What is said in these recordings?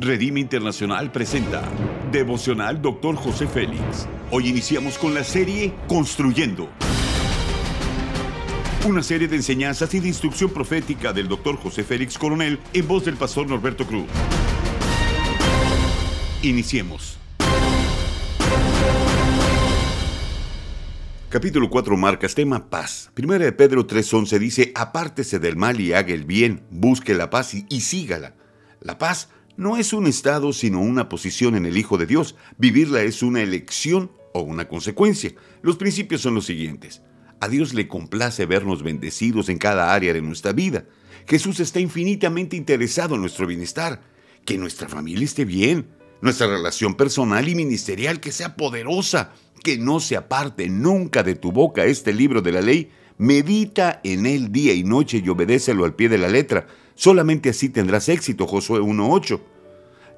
Redime Internacional presenta Devocional Dr. José Félix. Hoy iniciamos con la serie Construyendo. Una serie de enseñanzas y de instrucción profética del Dr. José Félix Coronel en voz del pastor Norberto Cruz. Iniciemos. Capítulo 4 marcas tema paz. Primera de Pedro 3:11 dice, apártese del mal y haga el bien, busque la paz y, y sígala. La paz no es un estado sino una posición en el Hijo de Dios. Vivirla es una elección o una consecuencia. Los principios son los siguientes. A Dios le complace vernos bendecidos en cada área de nuestra vida. Jesús está infinitamente interesado en nuestro bienestar, que nuestra familia esté bien, nuestra relación personal y ministerial que sea poderosa, que no se aparte nunca de tu boca este libro de la ley, medita en él día y noche y obedécelo al pie de la letra. Solamente así tendrás éxito, Josué 1.8.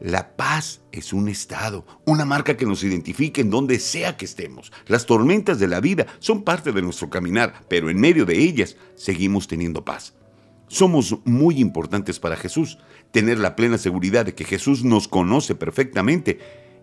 La paz es un estado, una marca que nos identifica en donde sea que estemos. Las tormentas de la vida son parte de nuestro caminar, pero en medio de ellas seguimos teniendo paz. Somos muy importantes para Jesús. Tener la plena seguridad de que Jesús nos conoce perfectamente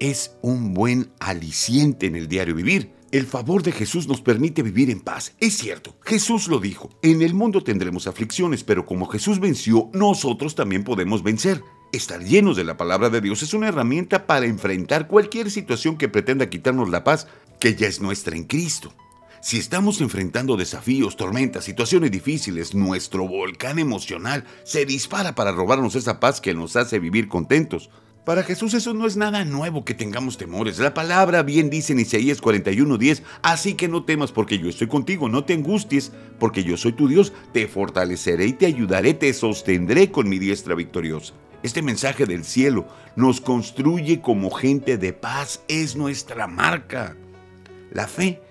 es un buen aliciente en el diario vivir. El favor de Jesús nos permite vivir en paz. Es cierto, Jesús lo dijo. En el mundo tendremos aflicciones, pero como Jesús venció, nosotros también podemos vencer. Estar llenos de la palabra de Dios es una herramienta para enfrentar cualquier situación que pretenda quitarnos la paz, que ya es nuestra en Cristo. Si estamos enfrentando desafíos, tormentas, situaciones difíciles, nuestro volcán emocional se dispara para robarnos esa paz que nos hace vivir contentos. Para Jesús eso no es nada nuevo que tengamos temores. La palabra bien dice en Isaías 41:10, así que no temas porque yo estoy contigo, no te angusties porque yo soy tu Dios, te fortaleceré y te ayudaré, te sostendré con mi diestra victoriosa. Este mensaje del cielo nos construye como gente de paz, es nuestra marca. La fe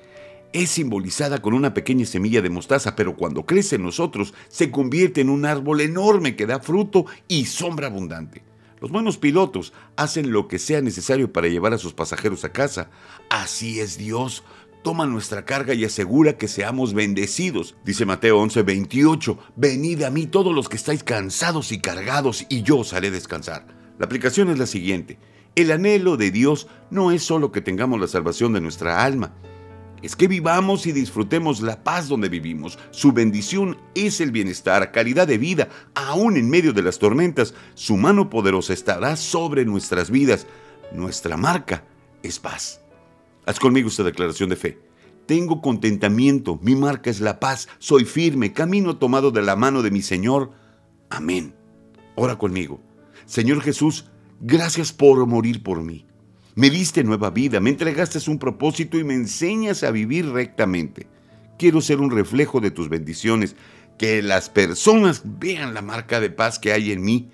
es simbolizada con una pequeña semilla de mostaza, pero cuando crece en nosotros se convierte en un árbol enorme que da fruto y sombra abundante. Los buenos pilotos hacen lo que sea necesario para llevar a sus pasajeros a casa. Así es Dios. Toma nuestra carga y asegura que seamos bendecidos. Dice Mateo 11:28, venid a mí todos los que estáis cansados y cargados, y yo os haré descansar. La aplicación es la siguiente. El anhelo de Dios no es solo que tengamos la salvación de nuestra alma, es que vivamos y disfrutemos la paz donde vivimos. Su bendición es el bienestar, calidad de vida, aún en medio de las tormentas. Su mano poderosa estará sobre nuestras vidas. Nuestra marca es paz. Haz conmigo esta declaración de fe. Tengo contentamiento, mi marca es la paz, soy firme, camino tomado de la mano de mi Señor. Amén. Ora conmigo. Señor Jesús, gracias por morir por mí. Me diste nueva vida, me entregaste un propósito y me enseñas a vivir rectamente. Quiero ser un reflejo de tus bendiciones, que las personas vean la marca de paz que hay en mí,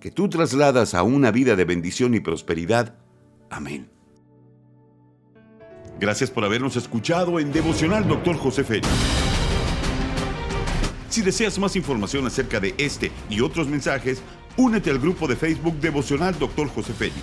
que tú trasladas a una vida de bendición y prosperidad. Amén. Gracias por habernos escuchado en Devocional Dr. José Félix. Si deseas más información acerca de este y otros mensajes, únete al grupo de Facebook Devocional Dr. José Félix.